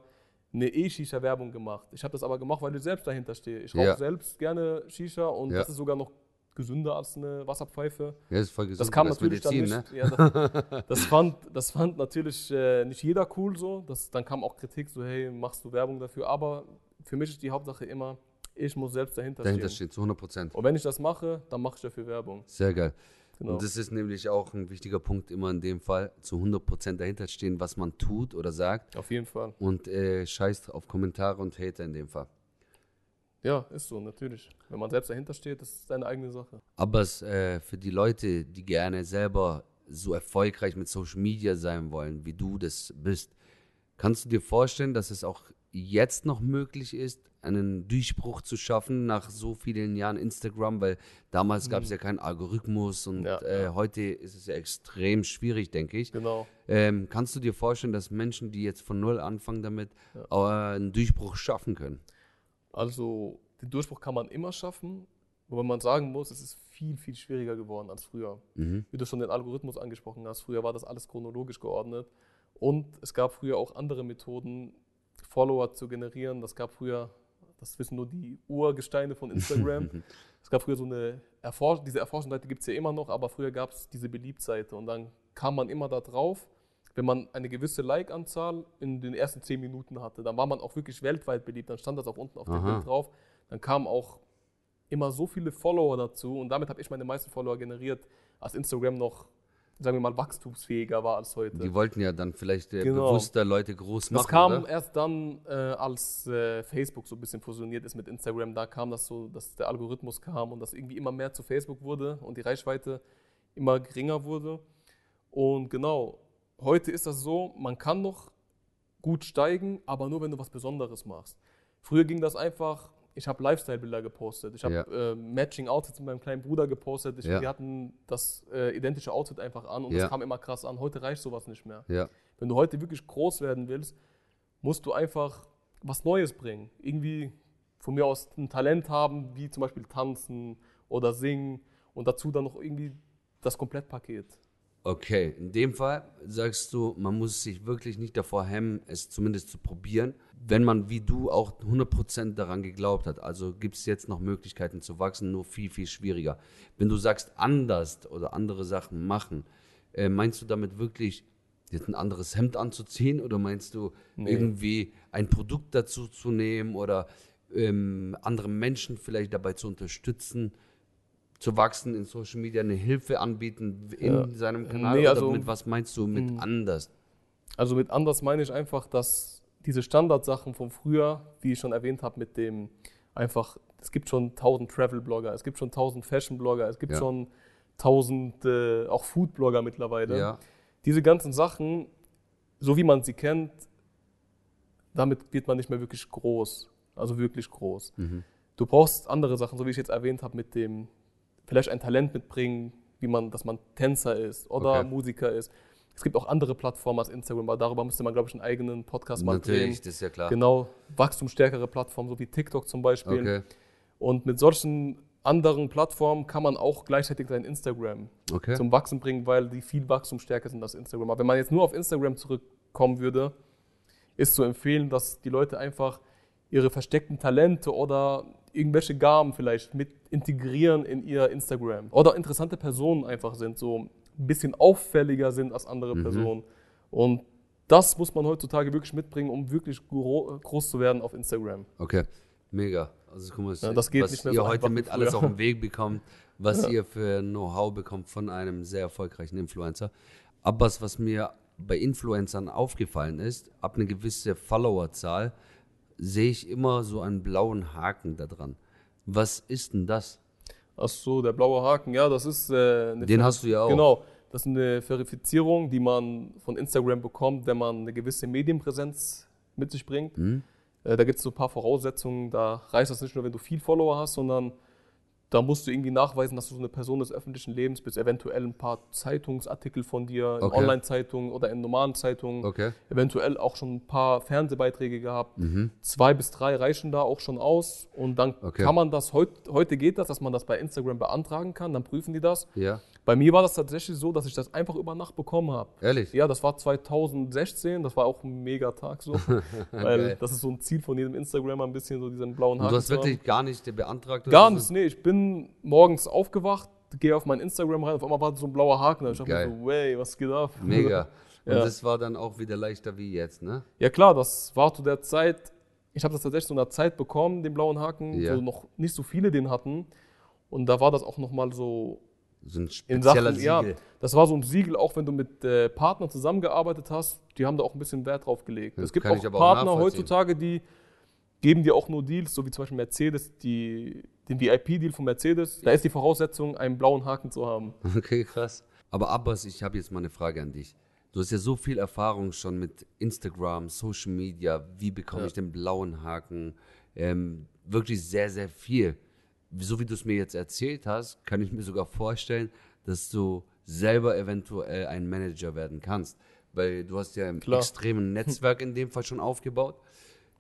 eine E-Shisha Werbung gemacht. Ich habe das aber gemacht, weil ich selbst dahinter stehe. Ich rauche Ja. selbst gerne Shisha und Ja. das ist sogar noch gesünder als eine Wasserpfeife. Ja, ist voll gesund. Das kam das natürlich Medizin, dann nicht. ne? Ja, das, das, fand, das fand natürlich äh, nicht jeder cool so. Das, dann kam auch Kritik so, hey, machst du Werbung dafür? Aber für mich ist die Hauptsache immer, ich muss selbst dahinter, Dahinter stehen. steht zu 100 Prozent. Und wenn ich das mache, dann mache ich dafür Werbung. Sehr geil. Genau. Und das ist nämlich auch ein wichtiger Punkt, immer in dem Fall zu 100 Prozent dahinter stehen, was man tut oder sagt Auf jeden Fall. und äh, scheißt auf Kommentare und Hater in dem Fall. Ja, ist so, natürlich. Wenn man selbst dahinter steht, das ist seine eigene Sache. Aber es, äh, für die Leute, die gerne selber so erfolgreich mit Social Media sein wollen, wie du das bist, kannst du dir vorstellen, dass es auch jetzt noch möglich ist, einen Durchbruch zu schaffen nach so vielen Jahren Instagram, weil damals gab es ja keinen Algorithmus und Mhm. Ja, äh, ja. heute ist es ja extrem schwierig, denke ich. Genau. Ähm, kannst du dir vorstellen, dass Menschen, die jetzt von Null anfangen damit, äh, einen Durchbruch schaffen können? Also, den Durchbruch kann man immer schaffen, wobei man sagen muss, es ist viel, viel schwieriger geworden als früher. Mhm. Wie du schon den Algorithmus angesprochen hast, früher war das alles chronologisch geordnet. Und es gab früher auch andere Methoden, Follower zu generieren. Das gab früher, das wissen nur die Urgesteine von Instagram. es gab früher so eine Erforsch diese Erforschungsseite gibt es ja immer noch, aber früher gab es diese Beliebtseite und dann kam man immer da drauf, wenn man eine gewisse Like-Anzahl in den ersten zehn Minuten hatte, dann war man auch wirklich weltweit beliebt. Dann stand das auch unten auf dem. Bild drauf. Dann kamen auch immer so viele Follower dazu und damit habe ich meine meisten Follower generiert, als Instagram noch, sagen wir mal, wachstumsfähiger war als heute. Die wollten ja dann vielleicht äh, Genau. bewusster Leute groß machen. Das kam oder? erst dann, äh, als äh, Facebook so ein bisschen fusioniert ist mit Instagram. Da kam das so, dass der Algorithmus kam und das irgendwie immer mehr zu Facebook wurde und die Reichweite immer geringer wurde. Und genau, heute ist das so, man kann noch gut steigen, aber nur wenn du was Besonderes machst. Früher ging das einfach, ich habe Lifestyle-Bilder gepostet, ich habe Ja. äh, Matching-Outfits mit meinem kleinen Bruder gepostet, ich, Ja. wir hatten das äh, identische Outfit einfach an und Ja. das kam immer krass an. Heute reicht sowas nicht mehr. Wenn du heute wirklich groß werden willst, musst du einfach was Neues bringen. Irgendwie von mir aus ein Talent haben, wie zum Beispiel tanzen oder singen und dazu dann noch irgendwie das Komplettpaket. Okay, in dem Fall sagst du, man muss sich wirklich nicht davor hemmen, es zumindest zu probieren, wenn man wie du auch 100% daran geglaubt hat. Also gibt es jetzt noch Möglichkeiten zu wachsen, nur viel, viel schwieriger. Wenn du sagst anders oder andere Sachen machen, äh, meinst du damit wirklich jetzt ein anderes Hemd anzuziehen oder meinst du Nee. irgendwie ein Produkt dazu zu nehmen oder ähm, andere Menschen vielleicht dabei zu unterstützen, zu wachsen in Social Media, eine Hilfe anbieten in Ja. seinem Kanal? Nee, oder also- mit was meinst du mit Mhm. anders? Also mit anders meine ich einfach, dass diese Standardsachen von früher, wie ich schon erwähnt habe, mit dem einfach, es gibt schon 1000 Travel-Blogger, es gibt schon 1000 Fashion-Blogger, es gibt Ja. schon 1000 äh, auch Food-Blogger mittlerweile. Ja, Diese ganzen Sachen, so wie man sie kennt, damit wird man nicht mehr wirklich groß. Also wirklich groß. Mhm. Du brauchst andere Sachen, so wie ich jetzt erwähnt habe, mit dem vielleicht ein Talent mitbringen, wie man, dass man Tänzer ist oder Okay. Musiker ist. Es gibt auch andere Plattformen als Instagram, aber darüber müsste man, glaube ich, einen eigenen Podcast mal drehen. natürlich, das ist ja klar. Genau, wachstumsstärkere Plattformen, so wie TikTok zum Beispiel. Okay, Und mit solchen anderen Plattformen kann man auch gleichzeitig sein Instagram okay. zum Wachsen bringen, weil die viel wachstumsstärker sind als Instagram. Aber wenn man jetzt nur auf Instagram zurückkommen würde, ist zu empfehlen, dass die Leute einfach ihre versteckten Talente oder irgendwelche Gaben vielleicht mit integrieren in ihr Instagram. Oder interessante Personen einfach sind, so ein bisschen auffälliger sind als andere Mhm. Personen. Und das muss man heutzutage wirklich mitbringen, um wirklich gro groß zu werden auf Instagram. Okay, mega. Also guck mal, Ja, das geht was nicht mehr ihr so heute mit alles früher. auf den Weg bekommt, was ihr für Know-how bekommt von einem sehr erfolgreichen Influencer. Aber was, was mir bei Influencern aufgefallen ist, ab eine gewisse Followerzahl sehe ich immer so einen blauen Haken da dran. Was ist denn das? Ach so, der blaue Haken, ja, das ist äh, eine Den hast du ja auch. Genau, das ist eine Verifizierung, die man von Instagram bekommt, wenn man eine gewisse Medienpräsenz mit sich bringt. Hm? Äh, da gibt es so ein paar Voraussetzungen. Da reicht das nicht nur, wenn du viel Follower hast, sondern da musst du irgendwie nachweisen, dass du so eine Person des öffentlichen Lebens bist. Eventuell ein paar Zeitungsartikel von dir in Okay. Online-Zeitungen oder in normalen Zeitungen. Okay. Eventuell auch schon ein paar Fernsehbeiträge gehabt. Mhm. Zwei bis drei reichen da auch schon aus. Und dann Okay. kann man das, heut, heute geht das, dass man das bei Instagram beantragen kann. Dann prüfen die das. Ja, Bei mir war das tatsächlich so, dass ich das einfach über Nacht bekommen habe. ehrlich? Ja, das war 2016, das war auch ein mega Tag so. weil Geil. das ist so ein Ziel von jedem Instagrammer, ein bisschen so diesen blauen Und Haken du hast wirklich gar nicht beantragt? Gar so? nichts, nee. Ich bin morgens aufgewacht, gehe auf mein Instagram rein, auf einmal war so ein blauer Haken. da. Ich dachte mir so, wey, was geht ab? Mega. Und Ja. das war dann auch wieder leichter wie jetzt, ne? Ja klar, das war zu der Zeit, ich habe das tatsächlich zu einer Zeit bekommen, den blauen Haken, Ja. wo noch nicht so viele den hatten. Und da war das auch nochmal so So ein in spezieller Sachen, ja, Siegel. das war so ein Siegel, auch wenn du mit äh, Partnern zusammengearbeitet hast, die haben da auch ein bisschen Wert drauf gelegt. Das es gibt auch auch Partner heutzutage, die geben dir auch nur Deals, so wie zum Beispiel Mercedes, die, den VIP-Deal von Mercedes. Da ist die Voraussetzung, einen blauen Haken zu haben. Okay, krass. Aber Abbas, ich habe jetzt mal eine Frage an dich. Du hast ja so viel Erfahrung schon mit Instagram, Social Media. Wie bekomme Ja. ich den blauen Haken? Ähm, wirklich sehr, sehr viel. So wie du es mir jetzt erzählt hast, kann ich mir sogar vorstellen, dass du selber eventuell ein Manager werden kannst. Weil du hast ja ein Klar. extremen Netzwerk in dem Fall schon aufgebaut.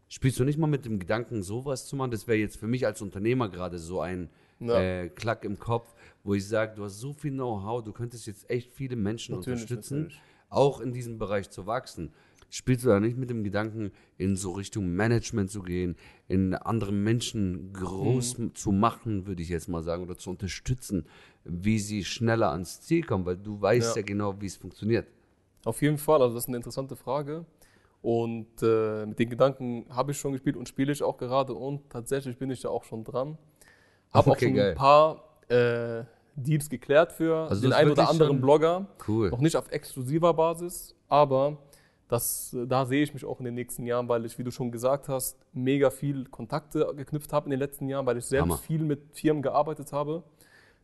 Spielst du nicht mal mit dem Gedanken, sowas zu machen? Das wäre jetzt für mich als Unternehmer gerade so ein Ja. äh, Klack im Kopf, wo ich sage, du hast so viel Know-how, du könntest jetzt echt viele Menschen Natürlich, unterstützen, natürlich. auch in diesem Bereich zu wachsen. Spielst du da nicht mit dem Gedanken, in so Richtung Management zu gehen, in andere Menschen groß Mhm. zu machen, würde ich jetzt mal sagen, oder zu unterstützen, wie sie schneller ans Ziel kommen, weil du weißt ja, Ja. genau, wie es funktioniert. Auf jeden Fall, also das ist eine interessante Frage. Und äh, mit den Gedanken habe ich schon gespielt und spiele ich auch gerade und tatsächlich bin ich da auch schon dran. Habe auch Okay, schon geil. ein paar äh, Deals geklärt für Also den einen oder anderen Blogger. Cool. Noch nicht auf exklusiver Basis, aber das, äh, da sehe ich mich auch in den nächsten Jahren, weil ich, wie du schon gesagt hast, mega viel Kontakte geknüpft habe in den letzten Jahren, weil ich selbst Hammer. viel mit Firmen gearbeitet habe,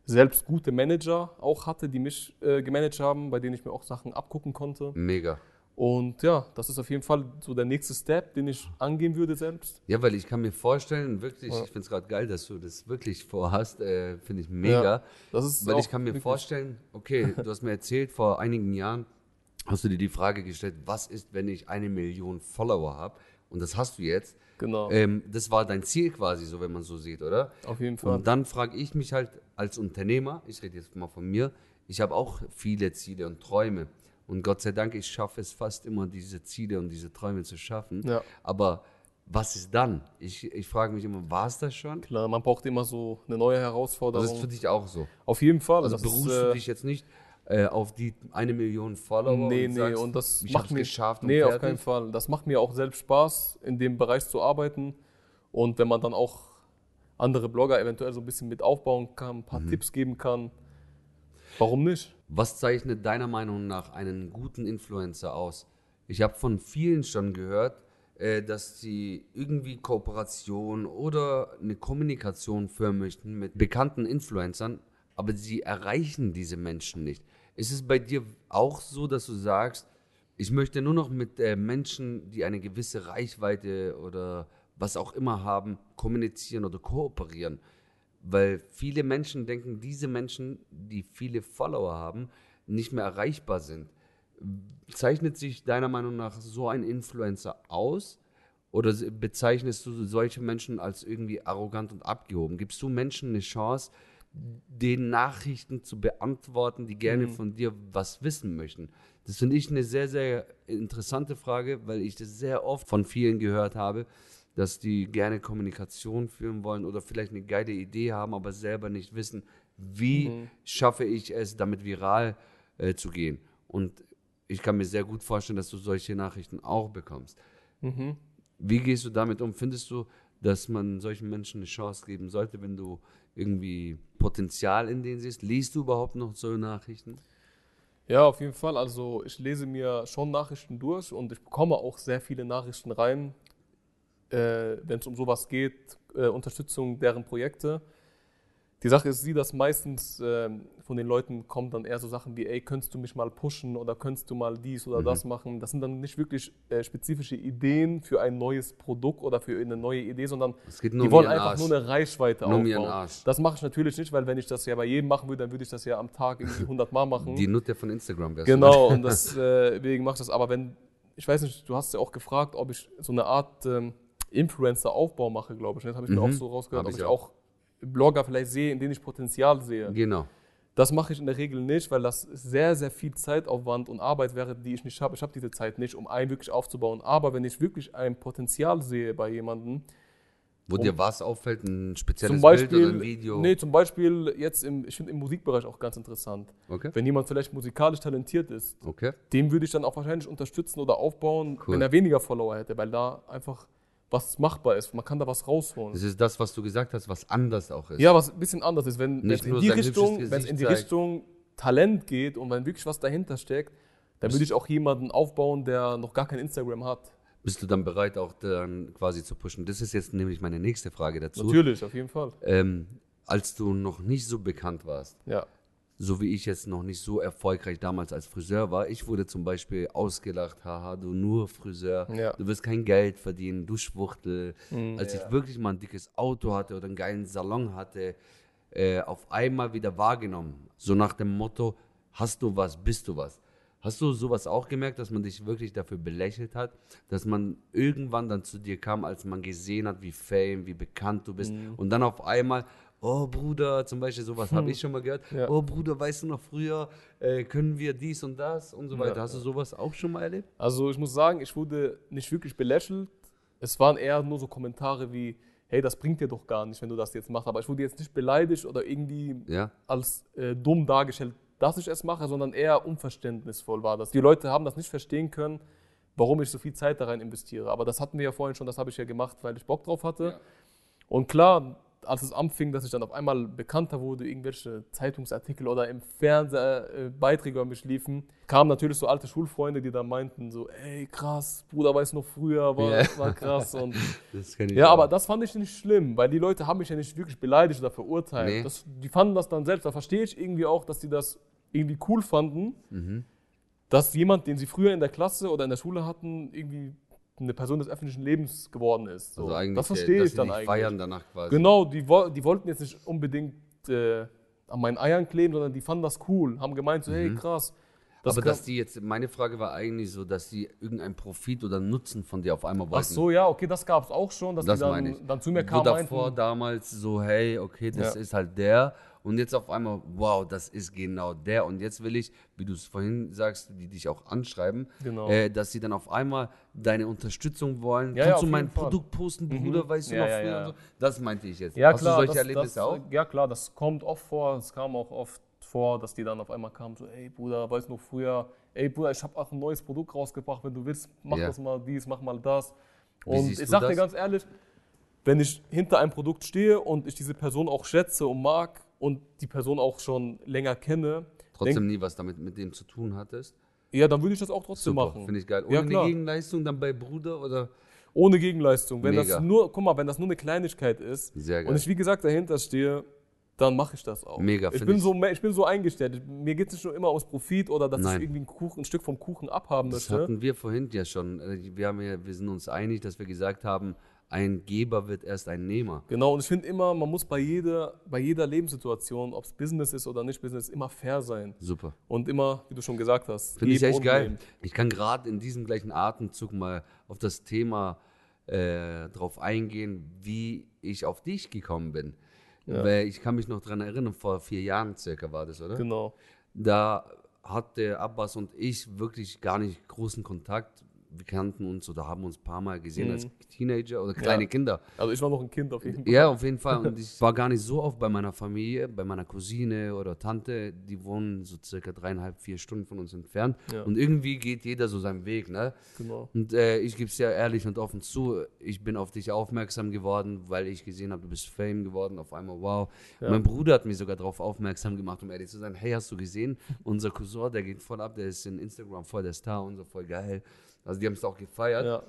selbst gute Manager auch hatte, die mich äh, gemanagt haben, bei denen ich mir auch Sachen abgucken konnte. Mega. Und ja, das ist auf jeden Fall so der nächste Step, den ich angehen würde selbst. Ja, weil ich kann mir vorstellen, wirklich, Ja. ich finde es gerade geil, dass du das wirklich vorhast, äh, finde ich mega. Das ist Weil ich kann mir vorstellen, okay, du hast mir erzählt, vor einigen Jahren hast du dir die Frage gestellt, was ist, wenn ich eine Million Follower habe? Und das hast du jetzt. Genau, Ähm, das war dein Ziel quasi, so wenn man so sieht, oder? auf jeden Fall. Und dann frage ich mich halt als Unternehmer, ich rede jetzt mal von mir, Ich habe auch viele Ziele und Träume. Und Gott sei Dank, ich schaffe es fast immer, diese Ziele und diese Träume zu schaffen. Ja. Aber was ist dann? Ich, ich frage mich immer, war es das schon? Klar, man braucht immer so eine neue Das Herausforderung. ist für dich auch so. Auf jeden Fall. Also das beruhst ist, du äh, dich jetzt nicht äh, auf die eine Million Follower Nee, und nee, sagst, und das ich macht mir geschafft und Nee, auf keinen Fall. Das macht mir auch selbst Spaß, in dem Bereich zu arbeiten. Und wenn man dann auch andere Blogger eventuell so ein bisschen mit aufbauen kann, ein paar Mhm. Tipps geben kann, warum nicht? Was zeichnet deiner Meinung nach einen guten Influencer aus? Ich habe von vielen schon gehört, äh, dass sie irgendwie Kooperation oder eine Kommunikation führen möchten mit bekannten Influencern, aber sie erreichen diese Menschen nicht. Ist es bei dir auch so, dass du sagst, ich möchte nur noch mit äh, Menschen, die eine gewisse Reichweite oder was auch immer haben, kommunizieren oder kooperieren? Weil viele Menschen denken, diese Menschen, die viele Follower haben, nicht mehr erreichbar sind. Zeichnet sich deiner Meinung nach so ein Influencer aus? Oder bezeichnest du solche Menschen als irgendwie arrogant und abgehoben? Gibst du Menschen eine Chance, den Nachrichten zu beantworten, die gerne von dir was wissen möchten? Das finde ich eine sehr, sehr interessante Frage, weil ich das sehr oft von vielen gehört habe, dass die gerne Kommunikation führen wollen oder vielleicht eine geile Idee haben, aber selber nicht wissen, wie schaffe ich es, damit viral äh, zu gehen. Und ich kann mir sehr gut vorstellen, dass du solche Nachrichten auch bekommst. Mhm. Wie gehst du damit um? Findest du, dass man solchen Menschen eine Chance geben sollte, wenn du irgendwie Potenzial in denen siehst? Liest du überhaupt noch so Nachrichten? Ja, auf jeden Fall. Also ich lese mir schon Nachrichten durch und ich bekomme auch sehr viele Nachrichten rein, äh, wenn es um sowas geht, äh, Unterstützung deren Projekte. Die Sache ist sie, dass meistens ähm, von den Leuten kommen dann eher so Sachen wie, ey, könntest du mich mal pushen oder könntest du mal dies oder das machen. Das sind dann nicht wirklich äh, spezifische Ideen für ein neues Produkt oder für eine neue Idee, sondern die wollen einfach Arsch. nur eine Reichweite Nur aufbauen. Das mache ich natürlich nicht, weil wenn ich das ja bei jedem machen würde, dann würde ich das ja am Tag irgendwie 100 Mal machen. Die Nutte von Instagram wärst. Genau, und deswegen mache ich das. Aber wenn, ich weiß nicht, du hast ja auch gefragt, ob ich so eine Art ähm, Influencer-Aufbau mache, glaube ich. ne? Das habe ich mir auch so rausgehört, Hab ob ich ich auch. auch Blogger vielleicht sehe, in denen ich Potenzial sehe. Genau. Das mache ich in der Regel nicht, weil das sehr, sehr viel Zeitaufwand und Arbeit wäre, die ich nicht habe. Ich habe diese Zeit nicht, um einen wirklich aufzubauen. Aber wenn ich wirklich ein Potenzial sehe bei jemandem, Wo dir was auffällt, ein spezielles Beispiel, Bild oder ein Video? nee, zum Beispiel jetzt im, ich finde im Musikbereich auch ganz interessant. Okay. Wenn jemand vielleicht musikalisch talentiert ist, Okay. dem würde ich dann auch wahrscheinlich unterstützen oder aufbauen, Cool. wenn er weniger Follower hätte, weil da einfach was machbar ist. Man kann da was rausholen. Das ist das, was du gesagt hast, was anders auch ist. Ja, was ein bisschen anders ist, wenn es in die Richtung, in die Richtung Talent geht und wenn wirklich was dahinter steckt, dann würde ich auch jemanden aufbauen, der noch gar kein Instagram hat. Bist du dann bereit, auch dann quasi zu pushen? Das ist jetzt nämlich meine nächste Frage dazu. Natürlich, auf jeden Fall. Ähm, als du noch nicht so bekannt warst, Ja. So wie ich jetzt noch nicht so erfolgreich damals als Friseur war, ich wurde zum Beispiel ausgelacht, haha, du nur Friseur, Ja. du wirst kein Geld verdienen, du Schwuchtel. als ich wirklich mal ein dickes Auto hatte oder einen geilen Salon hatte, äh, auf einmal wieder wahrgenommen. So nach dem Motto, hast du was, bist du was. Hast du sowas auch gemerkt, dass man dich wirklich dafür belächelt hat, dass man irgendwann dann zu dir kam, als man gesehen hat, wie fame, wie bekannt du bist und dann auf einmal, oh Bruder, zum Beispiel sowas habe ich schon mal gehört, Ja. oh Bruder, weißt du noch früher, äh, können wir dies und das und so weiter. Ja. Hast du sowas auch schon mal erlebt? Also ich muss sagen, ich wurde nicht wirklich belächelt. Es waren eher nur so Kommentare wie, hey, das bringt dir doch gar nicht, wenn du das jetzt machst. Aber ich wurde jetzt nicht beleidigt oder irgendwie Ja. als äh, dumm dargestellt, dass ich es mache, sondern eher unverständnisvoll war das. Die Leute haben das nicht verstehen können, warum ich so viel Zeit da rein investiere. Aber das hatten wir ja vorhin schon, das habe ich ja gemacht, weil ich Bock drauf hatte. Und klar, als es anfing, dass ich dann auf einmal bekannter wurde, irgendwelche Zeitungsartikel oder im Fernseher äh, Beiträge über mich liefen, kamen natürlich so alte Schulfreunde, die dann meinten so, ey krass, Bruder, weiß noch früher, war, Ja. war krass. Und Das kenn ich ja, auch. aber das fand ich nicht schlimm, weil die Leute haben mich ja nicht wirklich beleidigt oder verurteilt. Nee. Das, die fanden das dann selbst. Da verstehe ich irgendwie auch, dass die das irgendwie cool fanden, Mhm. dass jemand, den sie früher in der Klasse oder in der Schule hatten, irgendwie eine Person des öffentlichen Lebens geworden ist. So. also eigentlich, das verstehe ich dann eigentlich. feiern danach quasi. Genau, die, die wollten jetzt nicht unbedingt äh, an meinen Eiern kleben, sondern die fanden das cool, haben gemeint so, hey krass. Das Mhm. aber dass die jetzt, meine Frage war eigentlich so, dass die irgendeinen Profit oder Nutzen von dir auf einmal wollten. Ach so, ja, okay, das gab es auch schon, dass Das die dann, dann zu mir kamen davor meinten, damals so, hey, okay, das Ja. ist halt der und jetzt auf einmal, wow, das ist genau der. Und jetzt will ich, wie du es vorhin sagst, die dich auch anschreiben, Genau. äh, dass sie dann auf einmal deine Unterstützung wollen. Ja, Kannst ja, du mein Fall. Produkt posten, Bruder, weißt du noch ja, früher? so? Das meinte ich jetzt. Ja, Hast klar. du solche das, Erlebnisse das, auch? Ja, klar, das kommt oft vor. Es kam auch oft vor, dass die dann auf einmal kamen, so, ey Bruder, weißt du noch früher, ey Bruder, ich habe auch ein neues Produkt rausgebracht, wenn du willst, mach Ja. das mal dies, mach mal das. Wie Und ich du sag dir ganz ehrlich, wenn ich hinter einem Produkt stehe und ich diese Person auch schätze und mag und die Person auch schon länger kenne, Trotzdem nie was damit mit dem zu tun hattest. ja, dann würde ich das auch trotzdem Super, machen. finde ich geil. Ohne Ja. Gegenleistung dann bei Bruder oder? Ohne Gegenleistung. Wenn Mega. das nur, guck mal, wenn das nur eine Kleinigkeit ist und ich wie gesagt dahinter stehe, dann mache ich das auch. Mega, ich bin, ich. so, ich bin so eingestellt. Mir geht es nicht nur immer ums Profit oder dass Nein. ich irgendwie ein, Kuchen, ein Stück vom Kuchen abhaben Das möchte. hatten wir vorhin ja schon. Äh, Wir, haben ja, wir sind uns einig, dass wir gesagt haben, ein Geber wird erst ein Nehmer. Genau, und ich finde immer, man muss bei jeder, bei jeder Lebenssituation, ob es Business ist oder nicht Business, immer fair sein. Super. Und immer, wie du schon gesagt hast, Finde ich echt geil. nehmen. Ich kann gerade in diesem gleichen Atemzug mal auf das Thema äh, drauf eingehen, wie ich auf dich gekommen bin. Ja. Weil ich kann mich noch daran erinnern, vor vier Jahren circa war das, oder? Genau. Da hatte Abbas und ich wirklich gar nicht großen Kontakt. Wir kannten uns oder haben uns ein paar Mal gesehen Mhm. als Teenager oder kleine Ja. Kinder. Also ich war noch ein Kind auf jeden Fall. Ja, auf jeden Fall. Und ich war gar nicht so oft bei meiner Familie, bei meiner Cousine oder Tante. Die wohnen so circa dreieinhalb, vier Stunden von uns entfernt. Ja. Und irgendwie geht jeder so seinen Weg, ne? Genau. Und äh, ich gebe es ja ehrlich und offen zu, ich bin auf dich aufmerksam geworden, weil ich gesehen habe, du bist Fame geworden. Auf einmal, wow. Ja. Mein Bruder hat mich sogar darauf aufmerksam gemacht, um ehrlich zu sein. Hey, hast du gesehen? Unser Cousin, der geht voll ab, der ist in Instagram voll der Star und so voll geil. Also die haben es auch gefeiert. Ja.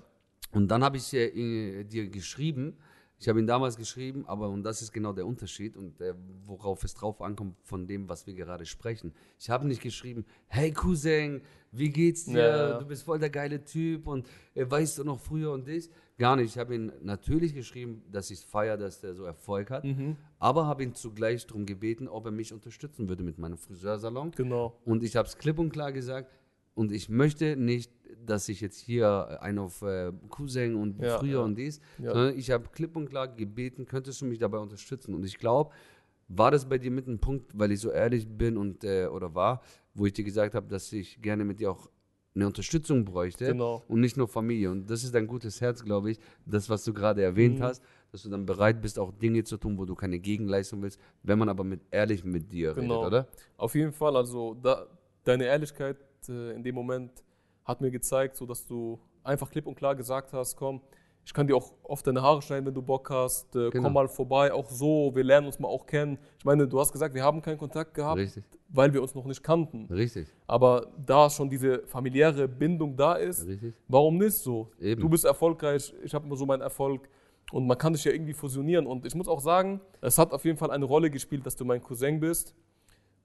Und dann habe ich äh, dir geschrieben, ich habe ihn damals geschrieben, aber und das ist genau der Unterschied und äh, worauf es drauf ankommt von dem, was wir gerade sprechen. Ich habe nicht geschrieben, hey Cousin, wie geht's dir? Ja. Du bist voll der geile Typ und äh, weißt du noch früher und dich? Gar nicht. Ich habe ihn natürlich geschrieben, dass ich feiere, dass der so Erfolg hat, Mhm. aber habe ihn zugleich darum gebeten, ob er mich unterstützen würde mit meinem Friseursalon. Genau. Und ich habe es klipp und klar gesagt. Und ich möchte nicht, dass ich jetzt hier einen auf äh, Cousin und Ja, früher ja. und dies, Ja. sondern ich habe klipp und klar gebeten, könntest du mich dabei unterstützen? Und ich glaube, war das bei dir mit einem Punkt, weil ich so ehrlich bin und äh, oder war, wo ich dir gesagt habe, dass ich gerne mit dir auch eine Unterstützung bräuchte Genau. und nicht nur Familie. Und das ist dein gutes Herz, glaube ich, das, was du gerade erwähnt Mhm. hast, dass du dann bereit bist, auch Dinge zu tun, wo du keine Gegenleistung willst, wenn man aber mit ehrlich mit dir Genau. redet, oder? Auf jeden Fall, also da, deine Ehrlichkeit äh, in dem Moment hat mir gezeigt, so dass du einfach klipp und klar gesagt hast, komm, ich kann dir auch oft deine Haare schneiden, wenn du Bock hast, äh, Genau. komm mal vorbei, auch so, wir lernen uns mal auch kennen. Ich meine, du hast gesagt, wir haben keinen Kontakt gehabt, Richtig, weil wir uns noch nicht kannten. richtig, Aber da schon diese familiäre Bindung da ist, richtig. warum nicht so? Eben. Du bist erfolgreich, ich habe so meinen Erfolg und man kann dich ja irgendwie fusionieren. Und ich muss auch sagen, es hat auf jeden Fall eine Rolle gespielt, dass du mein Cousin bist.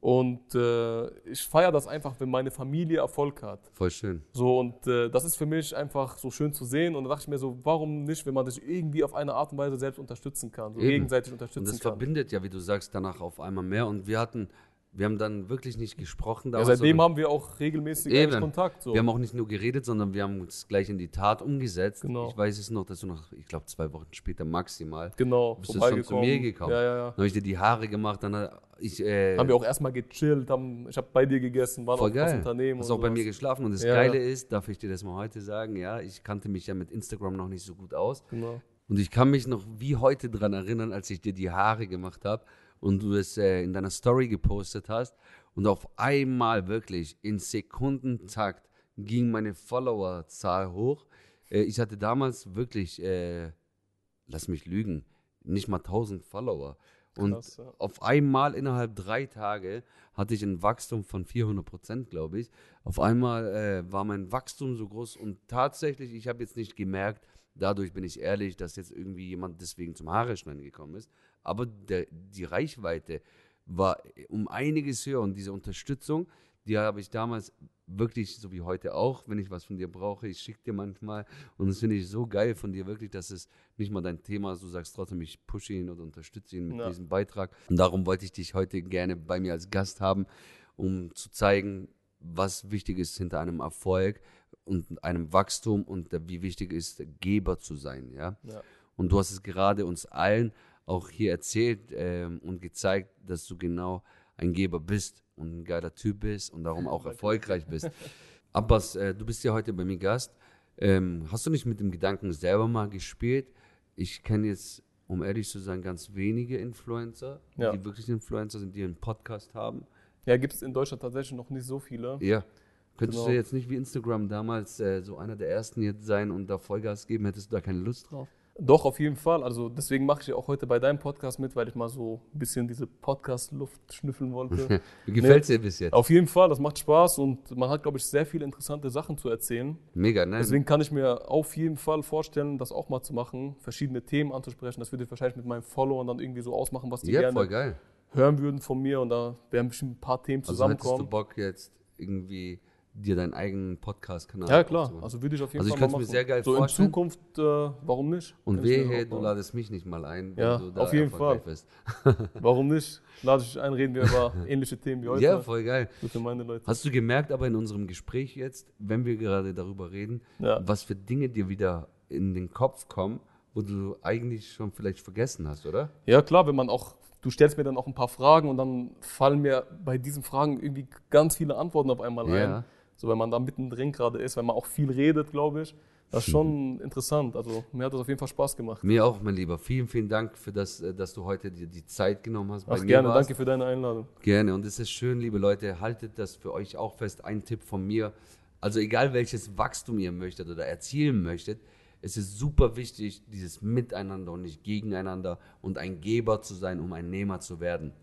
Und äh, ich feiere das einfach, wenn meine Familie Erfolg hat. Voll schön. So, und äh, das ist für mich einfach so schön zu sehen. Und da dachte ich mir so, warum nicht, wenn man sich irgendwie auf eine Art und Weise selbst unterstützen kann, so Eben. gegenseitig Und unterstützen das kann. verbindet ja, wie du sagst, danach auf einmal mehr. Und wir hatten, wir haben dann wirklich nicht gesprochen Ja, seitdem haben wir auch regelmäßig Eben. Kontakt. So. wir haben auch nicht nur geredet, sondern wir haben uns gleich in die Tat umgesetzt. Genau. Ich weiß es noch, dass du noch, ich glaube, zwei Wochen später maximal, genau, bist du schon zu mir gekommen. Ja, ja, ja. dann habe ich dir die Haare gemacht, dann habe ich, äh, Haben wir auch erstmal gechillt, haben, ich habe bei dir gegessen, waren voll geil. Unternehmen. Hast auch bei mir geschlafen. Und das Ja, Geile ist, darf ich dir das mal heute sagen, ja, ich kannte mich ja mit Instagram noch nicht so gut aus. Genau. Und ich kann mich noch wie heute dran erinnern, als ich dir die Haare gemacht habe und du es äh, in deiner Story gepostet hast. Und auf einmal wirklich in Sekundentakt ging meine Followerzahl hoch. Äh, ich hatte damals wirklich, äh, lass mich lügen, nicht mal 1000 Follower. Und Krass, ja. auf einmal innerhalb drei Tage hatte ich ein Wachstum von 400 Prozent, glaube ich. Auf einmal äh, war mein Wachstum so groß und tatsächlich, ich habe jetzt nicht gemerkt, dadurch bin ich ehrlich, dass jetzt irgendwie jemand deswegen zum Haare schneiden gekommen ist. Aber der, die Reichweite war um einiges höher und diese Unterstützung, die habe ich damals wirklich, so wie heute auch, wenn ich was von dir brauche, ich schicke dir manchmal und das finde ich so geil von dir wirklich, dass es nicht mal dein Thema ist, du sagst trotzdem, ich pushe ihn oder unterstütze ihn mit Ja. diesem Beitrag und darum wollte ich dich heute gerne bei mir als Gast haben, um zu zeigen, was wichtig ist hinter einem Erfolg und einem Wachstum und wie wichtig ist, Geber zu sein, ja. Ja. Und du hast es gerade uns allen auch hier erzählt ähm, und gezeigt, dass du genau ein Geber bist und ein geiler Typ bist und darum auch erfolgreich bist. Abbas, äh, du bist ja heute bei mir Gast. Ähm, hast du nicht mit dem Gedanken selber mal gespielt? Ich kenne jetzt, um ehrlich zu sein, ganz wenige Influencer, Ja. die wirklich Influencer sind, die einen Podcast haben. Ja, gibt es in Deutschland tatsächlich noch nicht so viele. Ja. Könntest du Genau. jetzt nicht wie Instagram damals äh, so einer der ersten jetzt sein und da Vollgas geben? Hättest du da keine Lust drauf? Doch, auf jeden Fall. Also deswegen mache ich ja auch heute bei deinem Podcast mit, weil ich mal so ein bisschen diese Podcast-Luft schnüffeln wollte. Wie gefällt es dir bis jetzt? auf jeden Fall, das macht Spaß und man hat, glaube ich, sehr viele interessante Sachen zu erzählen. Mega, ne? Deswegen kann ich mir auf jeden Fall vorstellen, das auch mal zu machen, verschiedene Themen anzusprechen. Das würde ich wahrscheinlich mit meinen Followern dann irgendwie so ausmachen, was die ja, gerne hören würden von mir und da werden bestimmt ein paar Themen Also hättest du zusammenkommen. Bock jetzt irgendwie dir deinen eigenen Podcast-Kanal ja, klar. aufzumachen? Also würde ich auf jeden Also ich Fall mal kann's mir machen. sehr geil so vorstellen. in Zukunft, äh, warum nicht? Und ich mir wehe, du ladest mich nicht mal ein, Ja, auf jeden Fall. bist. Warum nicht? Lade ich ein, reden wir über ähnliche Themen wie heute. Ja, voll geil. Für meine Leute. Hast du gemerkt, aber in unserem Gespräch jetzt, wenn wir gerade darüber reden, Ja. was für Dinge dir wieder in den Kopf kommen, wo du eigentlich schon vielleicht vergessen hast, oder? Ja, klar, wenn man auch, du stellst mir dann auch ein paar Fragen und dann fallen mir bei diesen Fragen irgendwie ganz viele Antworten auf einmal Ja. ein. So, wenn man da mittendrin gerade ist, wenn man auch viel redet, glaube ich. Das ist schon interessant. Also, mir hat das auf jeden Fall Spaß gemacht. Mir auch, mein Lieber. Vielen, vielen Dank für das, äh, dass du heute dir die Zeit genommen hast. bei Ach, mir gerne, danke für deine Einladung. Gerne. Und es ist schön, liebe Leute, haltet das für euch auch fest. Ein Tipp von mir. Also egal welches Wachstum ihr möchtet oder erzielen möchtet, es ist super wichtig, dieses Miteinander und nicht gegeneinander und ein Geber zu sein, um ein Nehmer zu werden.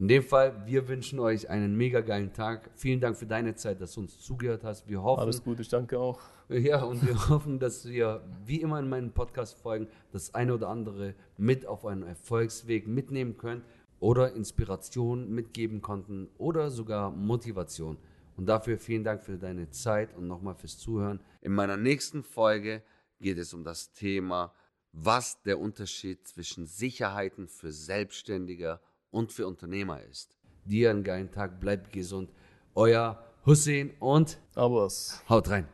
In dem Fall, wir wünschen euch einen mega geilen Tag. Vielen Dank für deine Zeit, dass du uns zugehört hast. Wir hoffen, Alles gut, ich danke auch. ja, und wir hoffen, dass wir, wie immer in meinen Podcast-Folgen, das eine oder andere mit auf einen Erfolgsweg mitnehmen können oder Inspiration mitgeben konnten oder sogar Motivation. Und dafür vielen Dank für deine Zeit und nochmal fürs Zuhören. In meiner nächsten Folge geht es um das Thema, was der Unterschied zwischen Sicherheiten für Selbstständiger und für Unternehmer ist. Dir einen geilen Tag, bleibt gesund. Euer Hussein und Aber es. haut rein.